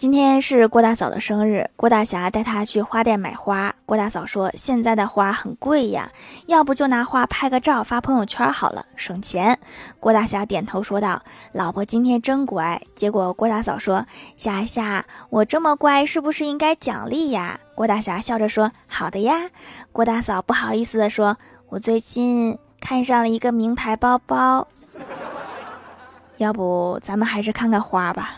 今天是郭大嫂的生日，郭大侠带她去花店买花。郭大嫂说：「现在的花很贵呀，要不就拿花拍个照发朋友圈好了，省钱。」郭大侠点头说道：「老婆，今天真乖。」结果郭大嫂说：「夏夏，我这么乖是不是应该奖励呀？」郭大侠笑着说：「好的呀。」郭大嫂不好意思地说：「我最近看上了一个名牌包包，要不咱们还是看看花吧。」